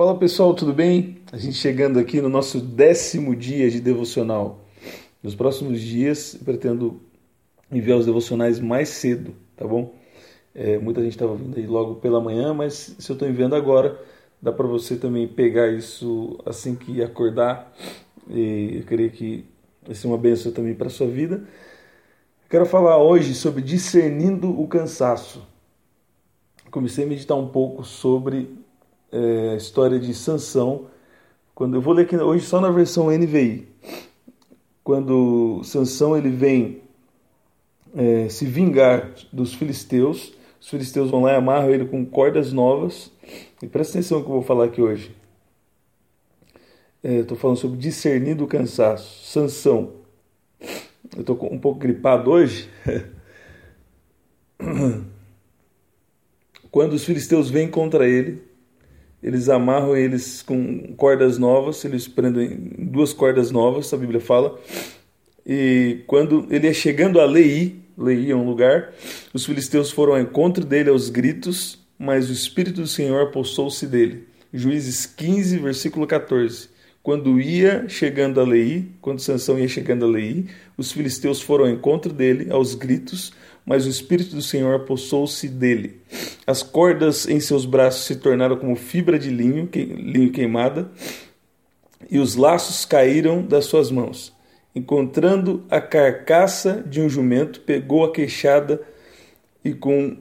Fala pessoal, tudo bem? A gente chegando aqui no nosso décimo dia de devocional. Nos próximos dias pretendo enviar os devocionais mais cedo, tá bom? É, muita gente estava vindo aí logo pela manhã, mas se eu estou enviando agora, dá para você também pegar isso assim que acordar. E eu creio que vai ser uma benção também para sua vida. Quero falar hoje sobre discernindo o cansaço. Comecei a meditar um pouco sobre é, história de Sansão. Quando eu vou ler aqui hoje só na versão NVI. Quando Sansão ele vem é, se vingar dos filisteus, os filisteus vão lá e amarram ele com cordas novas. E presta atenção no que eu vou falar aqui hoje. Estou é, falando sobre discernir do cansaço. Sansão. Eu estou um pouco gripado hoje. Quando os filisteus vêm contra ele, eles amarram eles com cordas novas, eles prendem duas cordas novas, a Bíblia fala. E quando ele é chegando a Lei, Lei é um lugar, os filisteus foram ao encontro dele aos gritos, mas o Espírito do Senhor apossou-se dele. Juízes 15, versículo 14. Quando ia chegando a Lei, quando Sansão ia chegando a Lei, os filisteus foram ao encontro dele aos gritos, mas o Espírito do Senhor apossou-se dele. As cordas em seus braços se tornaram como fibra de linho, linho queimada, e os laços caíram das suas mãos. Encontrando a carcaça de um jumento, pegou a queixada e com,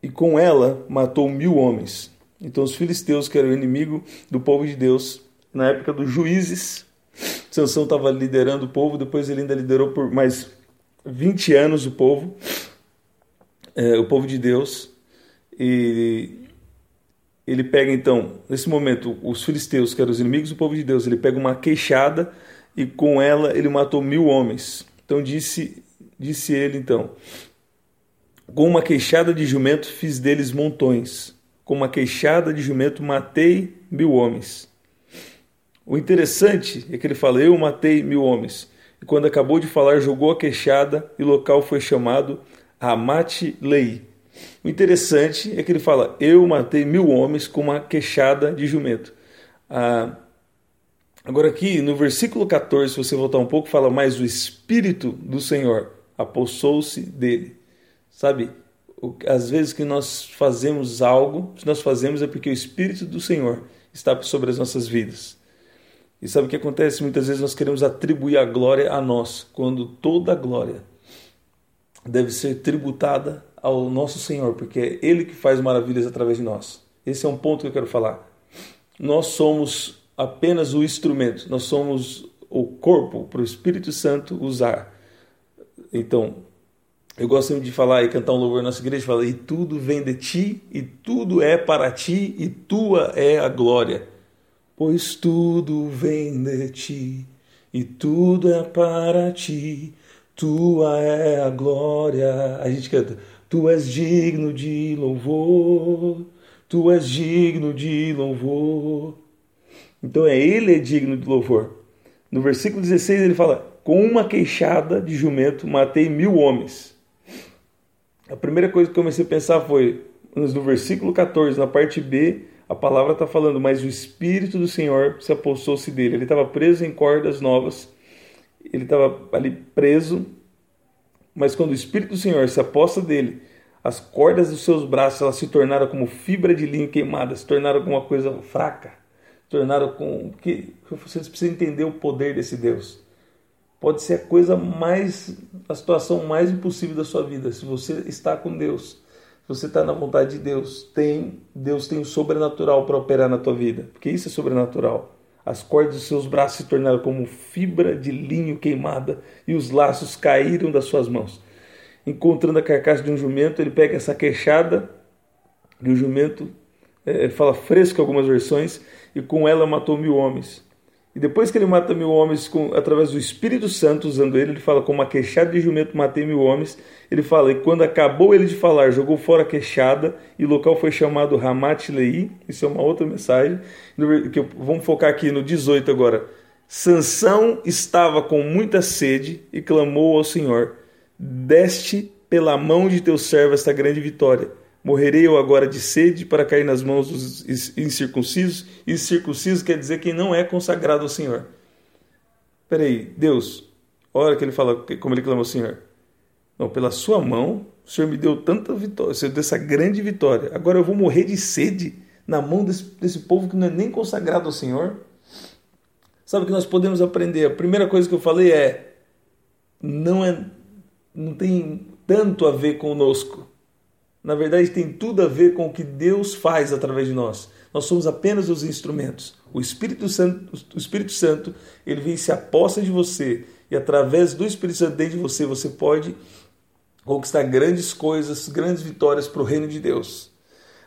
e com ela matou mil homens. Então os filisteus, que eram inimigo do povo de Deus, na época dos juízes, Sansão estava liderando o povo, depois ele ainda liderou por mais 20 anos o povo é, o povo de Deus. E ele pega então, nesse momento, os filisteus, que eram os inimigos do povo de Deus, ele pega uma queixada e com ela ele matou mil homens. Então disse, disse ele então, com uma queixada de jumento fiz deles montões, com uma queixada de jumento matei mil homens. O interessante é que ele fala, eu matei mil homens. E quando acabou de falar, jogou a queixada e o local foi chamado Ramat Lei. O interessante é que ele fala: Eu matei mil homens com uma queixada de jumento. Ah, agora, aqui no versículo 14, se você voltar um pouco, fala: Mas o Espírito do Senhor apossou-se dele. Sabe, às vezes que nós fazemos algo, se nós fazemos é porque o Espírito do Senhor está sobre as nossas vidas. E sabe o que acontece? Muitas vezes nós queremos atribuir a glória a nós, quando toda a glória deve ser tributada ao nosso Senhor, porque é Ele que faz maravilhas através de nós. Esse é um ponto que eu quero falar. Nós somos apenas o instrumento, nós somos o corpo para o Espírito Santo usar. Então, eu gosto de falar e cantar um louvor na nossa igreja, fala, e tudo vem de ti, e tudo é para ti, e tua é a glória. Pois tudo vem de ti, e tudo é para ti, tua é a glória. A gente canta. Tu és digno de louvor. Tu és digno de louvor. Então é ele é digno de louvor. No versículo 16 ele fala: Com uma queixada de jumento matei mil homens. A primeira coisa que comecei a pensar foi no versículo 14, na parte B, a palavra está falando, mas o Espírito do Senhor se apossou-se dele. Ele estava preso em cordas novas ele estava ali preso, mas quando o Espírito do Senhor se aposta dele, as cordas dos seus braços elas se tornaram como fibra de linho queimada, se tornaram como uma coisa fraca, se tornaram com que vocês precisam entender o poder desse Deus. Pode ser a coisa mais, a situação mais impossível da sua vida. Se você está com Deus, se você está na vontade de Deus, tem Deus tem o sobrenatural para operar na tua vida, porque isso é sobrenatural. As cordas dos seus braços se tornaram como fibra de linho queimada e os laços caíram das suas mãos. Encontrando a carcaça de um jumento, ele pega essa queixada de um jumento, é, fala fresco algumas versões, e com ela matou mil homens. E depois que ele mata mil homens com, através do Espírito Santo, usando ele, ele fala: com uma queixada de jumento matei mil homens. Ele fala: e quando acabou ele de falar, jogou fora a queixada, e o local foi chamado Ramat Lei. Isso é uma outra mensagem. Que eu, vamos focar aqui no 18 agora. Sansão estava com muita sede e clamou ao Senhor: Deste pela mão de teu servo esta grande vitória. Morrerei eu agora de sede para cair nas mãos dos incircuncisos? E circunciso quer dizer quem não é consagrado ao Senhor. Peraí, Deus, olha que ele fala, como ele clama ao Senhor. Não, pela sua mão, o Senhor me deu tanta vitória, o Senhor deu essa grande vitória. Agora eu vou morrer de sede na mão desse, desse povo que não é nem consagrado ao Senhor? Sabe o que nós podemos aprender? A primeira coisa que eu falei é: não, é, não tem tanto a ver conosco na verdade tem tudo a ver com o que Deus faz através de nós. Nós somos apenas os instrumentos. O Espírito Santo, o Espírito Santo, ele vem se aposta de você e através do Espírito Santo dentro de você, você pode conquistar grandes coisas, grandes vitórias para o reino de Deus.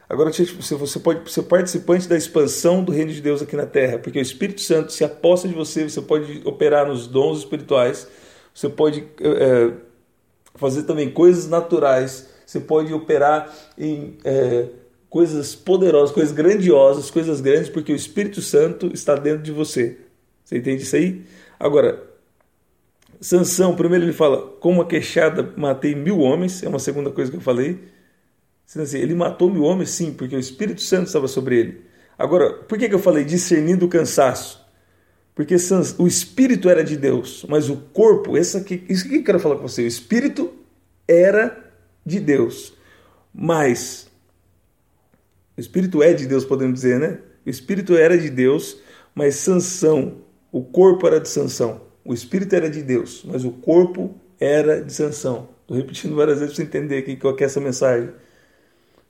Agora você pode ser participante da expansão do reino de Deus aqui na terra, porque o Espírito Santo se aposta de você, você pode operar nos dons espirituais, você pode é, fazer também coisas naturais você pode operar em é, coisas poderosas, coisas grandiosas, coisas grandes, porque o Espírito Santo está dentro de você. Você entende isso aí? Agora, Sansão, primeiro ele fala, com uma queixada matei mil homens, é uma segunda coisa que eu falei. Assim, ele matou mil homens, sim, porque o Espírito Santo estava sobre ele. Agora, por que, eu falei discernindo o cansaço? Porque o espírito era de Deus, mas o corpo, essa aqui, isso que eu quero falar com você, o espírito era de Deus. Mas o Espírito é de Deus, podemos dizer, né? O Espírito era de Deus, mas Sansão, o corpo era de Sansão. O Espírito era de Deus, mas o corpo era de Sansão. Estou repetindo várias vezes para você entender aqui qual é essa mensagem.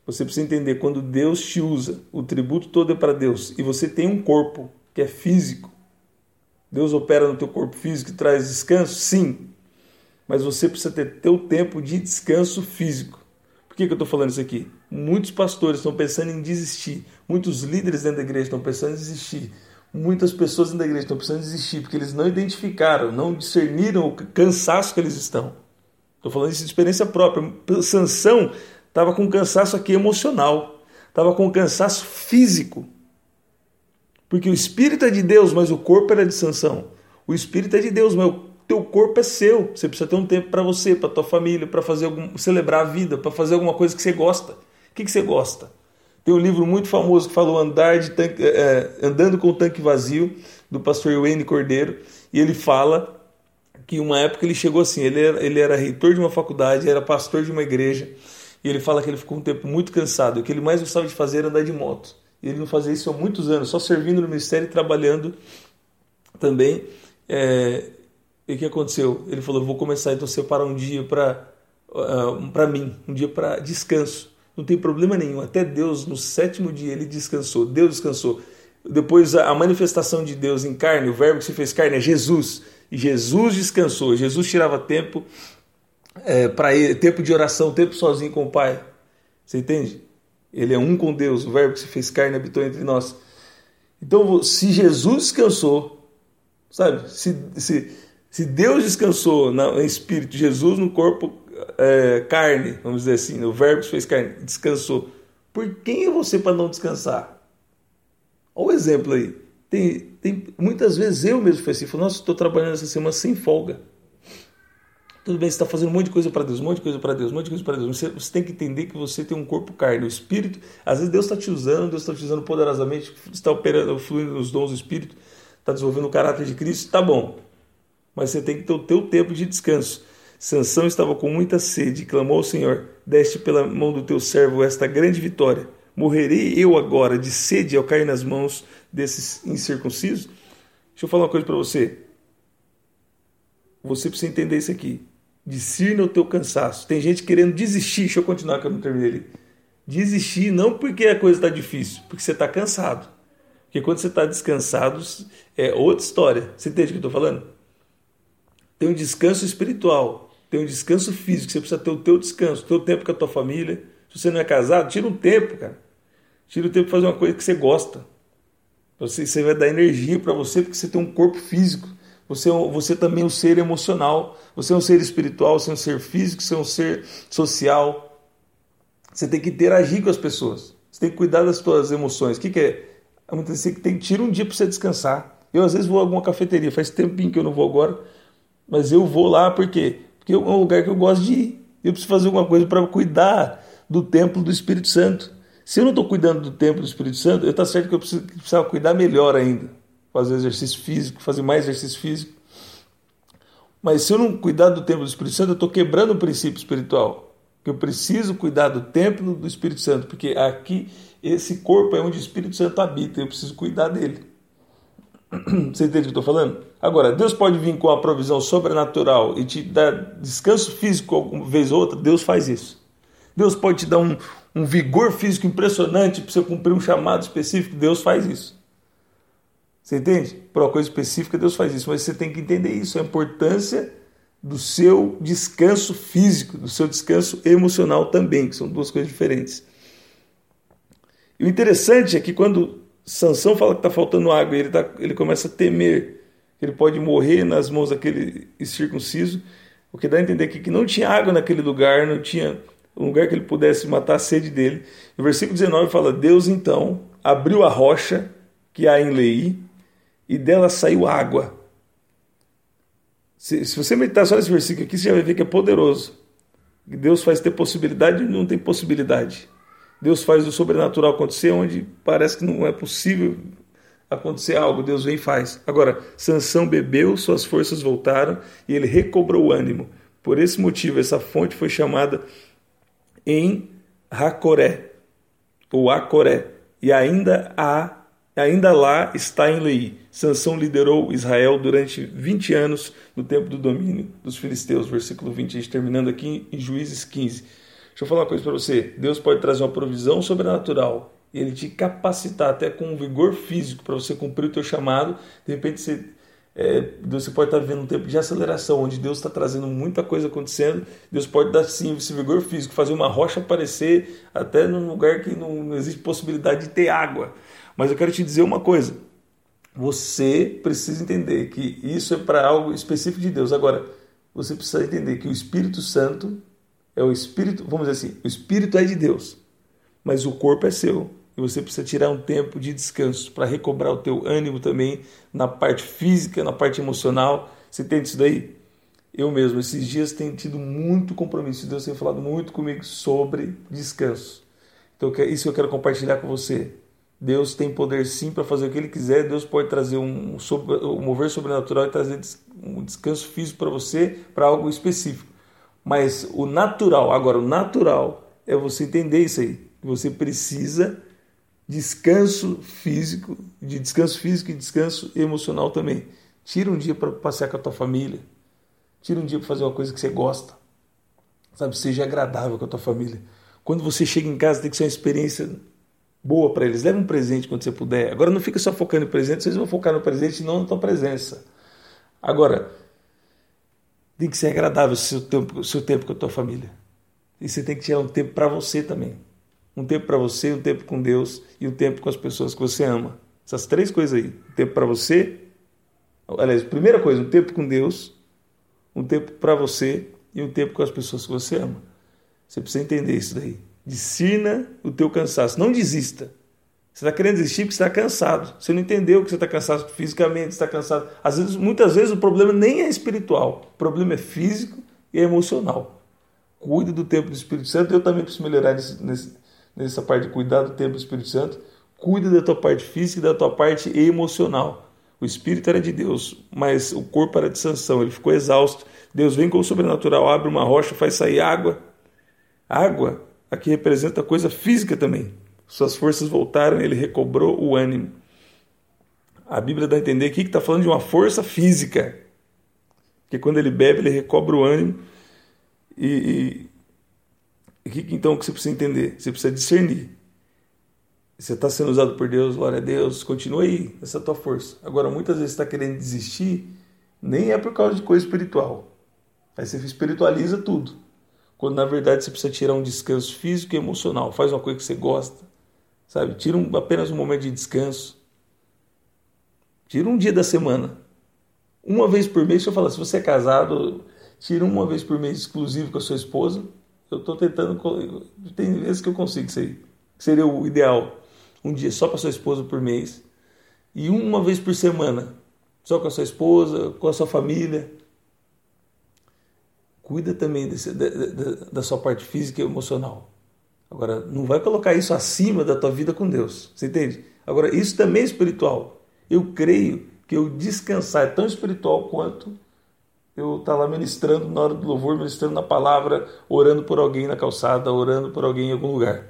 Você precisa entender quando Deus te usa, o tributo todo é para Deus e você tem um corpo que é físico. Deus opera no teu corpo físico e traz descanso? Sim mas você precisa ter teu tempo de descanso físico. Por que, que eu estou falando isso aqui? Muitos pastores estão pensando em desistir, muitos líderes dentro da igreja estão pensando em desistir, muitas pessoas dentro da igreja estão pensando em desistir porque eles não identificaram, não discerniram o cansaço que eles estão. Estou falando isso de experiência própria. Sansão estava com cansaço aqui emocional, estava com cansaço físico. Porque o espírito é de Deus, mas o corpo era de Sansão. O espírito é de Deus, mas o teu corpo é seu. Você precisa ter um tempo para você, para tua família, para fazer algum, celebrar a vida, para fazer alguma coisa que você gosta. O que, que você gosta? Tem um livro muito famoso que falou andar de tanque, é, andando com o tanque vazio do pastor Wayne Cordeiro e ele fala que uma época ele chegou assim, ele era, ele era reitor de uma faculdade, era pastor de uma igreja e ele fala que ele ficou um tempo muito cansado. O que ele mais gostava de fazer era andar de moto. E ele não fazia isso há muitos anos, só servindo no ministério e trabalhando também é, e o que aconteceu? Ele falou: vou começar então a separar um dia para uh, ah, para mim, um dia para descanso. Não tem problema nenhum. Até Deus, no sétimo dia, ele descansou. Deus descansou. Depois, a manifestação de Deus em carne, o verbo que se fez carne é Jesus. E Jesus descansou. Jesus tirava tempo é, para tempo de oração, tempo sozinho com o Pai. Você entende? Ele é um com Deus. O verbo que se fez carne habitou entre nós. Então, se Jesus descansou, sabe? Se, se, se Deus descansou no espírito, Jesus no corpo é, carne, vamos dizer assim, o verbo fez carne, descansou. Por quem é você para não descansar? Olha o exemplo aí. Tem, tem, muitas vezes eu mesmo falei assim, nossa, estou trabalhando essa semana sem folga. Tudo bem, você está fazendo um monte de coisa para Deus, um monte de coisa para Deus, um monte de coisa para Deus. Você, você, tem que entender que você tem um corpo carne, o Espírito. Às vezes Deus está te usando, Deus está te usando poderosamente, está operando, fluindo nos dons do Espírito, está desenvolvendo o caráter de Cristo, tá bom mas você tem que ter o teu tempo de descanso. Sansão estava com muita sede, clamou ao Senhor: Deste pela mão do teu servo esta grande vitória. Morrerei eu agora de sede ao cair nas mãos desses incircuncisos? Deixa eu falar uma coisa para você. Você precisa entender isso aqui. Discirna o teu cansaço. Tem gente querendo desistir. Deixa eu continuar que eu não terminei ali. Desistir não porque a coisa está difícil, porque você está cansado. Porque quando você está descansado, é outra história. Você entende o que eu estou falando? Tem um descanso espiritual, tem um descanso físico, você precisa ter o teu descanso, o teu tempo com a tua família. Se você não é casado, tira um tempo, cara. Tira o tempo para fazer uma coisa que você gosta. Você, você vai dar energia para você porque você tem um corpo físico. Você, é você também é um ser emocional. Você é um ser espiritual, você é um ser físico, você é um ser social. Você tem que interagir com as pessoas. Você tem que cuidar das suas emoções. O que, que é? Você tem que tirar um dia para você descansar. Eu às vezes vou a alguma cafeteria, faz tempinho que eu não vou agora. Mas eu vou lá porque, porque é um lugar que eu gosto de ir. Eu preciso fazer alguma coisa para cuidar do templo do Espírito Santo. Se eu não estou cuidando do templo do Espírito Santo, eu está certo que eu preciso, precisava cuidar melhor ainda. Fazer exercício físico, fazer mais exercício físico. Mas se eu não cuidar do templo do Espírito Santo, eu estou quebrando o princípio espiritual. Que eu preciso cuidar do templo do Espírito Santo, porque aqui esse corpo é onde o Espírito Santo habita, eu preciso cuidar dele. Você entende o que eu estou falando? Agora, Deus pode vir com a provisão sobrenatural e te dar descanso físico alguma vez ou outra, Deus faz isso. Deus pode te dar um, um vigor físico impressionante para você cumprir um chamado específico, Deus faz isso. Você entende? Para uma coisa específica, Deus faz isso, mas você tem que entender isso, a importância do seu descanso físico, do seu descanso emocional também, que são duas coisas diferentes. E o interessante é que quando Sansão fala que está faltando água, ele, tá, ele começa a temer que ele pode morrer nas mãos daquele circunciso, o que dá a entender que, que não tinha água naquele lugar, não tinha um lugar que ele pudesse matar a sede dele. O versículo 19 fala: Deus então abriu a rocha que há em Lei e dela saiu água. Se, se você meditar só nesse versículo aqui, você já vai ver que é poderoso. Deus faz ter possibilidade e não tem possibilidade. Deus faz o sobrenatural acontecer onde parece que não é possível acontecer algo, Deus vem e faz. Agora, Sansão bebeu, suas forças voltaram e ele recobrou o ânimo. Por esse motivo, essa fonte foi chamada em Racoré, ou Acoré, e ainda há, ainda lá está em Lei. Sansão liderou Israel durante 20 anos no tempo do domínio dos filisteus, versículo 20, a gente terminando aqui em Juízes 15. Deixa eu falar uma coisa para você. Deus pode trazer uma provisão sobrenatural ele te capacitar até com vigor físico para você cumprir o teu chamado. De repente você, é, você pode estar vivendo um tempo de aceleração, onde Deus está trazendo muita coisa acontecendo. Deus pode dar sim esse vigor físico, fazer uma rocha aparecer até num lugar que não, não existe possibilidade de ter água. Mas eu quero te dizer uma coisa. Você precisa entender que isso é para algo específico de Deus. Agora, você precisa entender que o Espírito Santo é o espírito, vamos dizer assim, o espírito é de Deus, mas o corpo é seu. E você precisa tirar um tempo de descanso para recobrar o teu ânimo também na parte física, na parte emocional. Você entende isso daí? Eu mesmo, esses dias tenho tido muito compromisso. Deus tem falado muito comigo sobre descanso. Então, isso eu quero compartilhar com você. Deus tem poder sim para fazer o que Ele quiser. Deus pode trazer um, um mover sobrenatural e trazer um descanso físico para você, para algo específico. Mas o natural, agora o natural é você entender isso aí. Você precisa descanso físico, de descanso físico e descanso emocional também. Tira um dia para passear com a tua família. Tira um dia para fazer uma coisa que você gosta. Sabe, seja agradável com a tua família. Quando você chega em casa, tem que ser uma experiência boa para eles. Leve um presente quando você puder. Agora não fica só focando em presente, vocês vão focar no presente e não na tua presença. Agora, tem que ser agradável o seu tempo, seu tempo com a tua família. E você tem que tirar um tempo para você também. Um tempo para você, um tempo com Deus e um tempo com as pessoas que você ama. Essas três coisas aí. Um tempo para você. Aliás, primeira coisa, um tempo com Deus, um tempo para você e um tempo com as pessoas que você ama. Você precisa entender isso daí. Discina o teu cansaço. Não desista. Você está querendo desistir porque está cansado. Você não entendeu que você está cansado fisicamente, está cansado. Às vezes, muitas vezes o problema nem é espiritual, o problema é físico e é emocional. Cuide do tempo do Espírito Santo. Eu também preciso melhorar nesse, nesse, nessa parte de cuidar do tempo do Espírito Santo. Cuide da tua parte física e da tua parte emocional. O espírito era de Deus, mas o corpo era de sanção. Ele ficou exausto. Deus vem com o sobrenatural, abre uma rocha, faz sair água. Água aqui representa coisa física também. Suas forças voltaram, ele recobrou o ânimo. A Bíblia dá a entender aqui que está falando de uma força física. Porque quando ele bebe, ele recobra o ânimo. E, e, e então o que você precisa entender? Você precisa discernir. Você está sendo usado por Deus, glória a Deus, continua aí, essa é a tua força. Agora, muitas vezes você está querendo desistir, nem é por causa de coisa espiritual. Aí você espiritualiza tudo. Quando na verdade você precisa tirar um descanso físico e emocional. Faz uma coisa que você gosta Sabe? Tira um, apenas um momento de descanso. Tira um dia da semana. Uma vez por mês, se eu falar, se você é casado, tira uma vez por mês exclusivo com a sua esposa. Eu estou tentando. Tem vezes que eu consigo isso aí. Que seria o ideal. Um dia só para sua esposa por mês. E uma vez por semana. Só com a sua esposa, com a sua família. Cuida também desse, da, da, da sua parte física e emocional. Agora, não vai colocar isso acima da tua vida com Deus. Você entende? Agora, isso também é espiritual. Eu creio que eu descansar é tão espiritual quanto eu estar tá lá ministrando na hora do louvor, ministrando na palavra, orando por alguém na calçada, orando por alguém em algum lugar.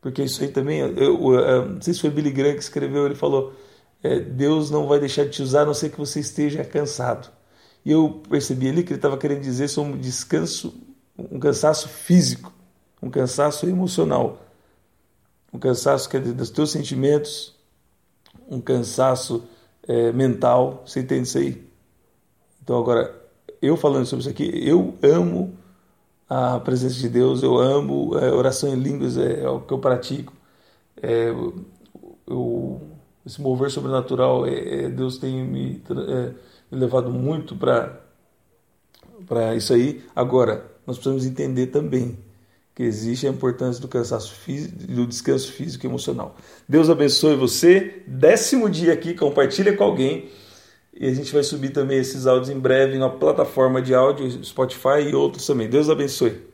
Porque isso aí também, eu, eu, eu não sei se foi Billy Graham que escreveu, ele falou: é, Deus não vai deixar de te usar a não ser que você esteja cansado. E eu percebi ali que ele estava querendo dizer sobre um descanso, um cansaço físico, um cansaço emocional, um cansaço é dos teus sentimentos, um cansaço é, mental. Você entende isso aí? Então, agora, eu falando sobre isso aqui, eu amo a presença de Deus, eu amo é, oração em línguas, é, é, o que eu pratico. É, eu, esse mover sobrenatural, é, é Deus tem me, é, me levado muito para isso aí. Agora, nós precisamos entender também que existe a importância do cansaço físico, do descanso físico e emocional. Deus abençoe você. Décimo dia aqui, compartilha com alguém. E a gente vai subir também esses áudios em breve na plataforma de áudio, Spotify e outros também. Deus abençoe.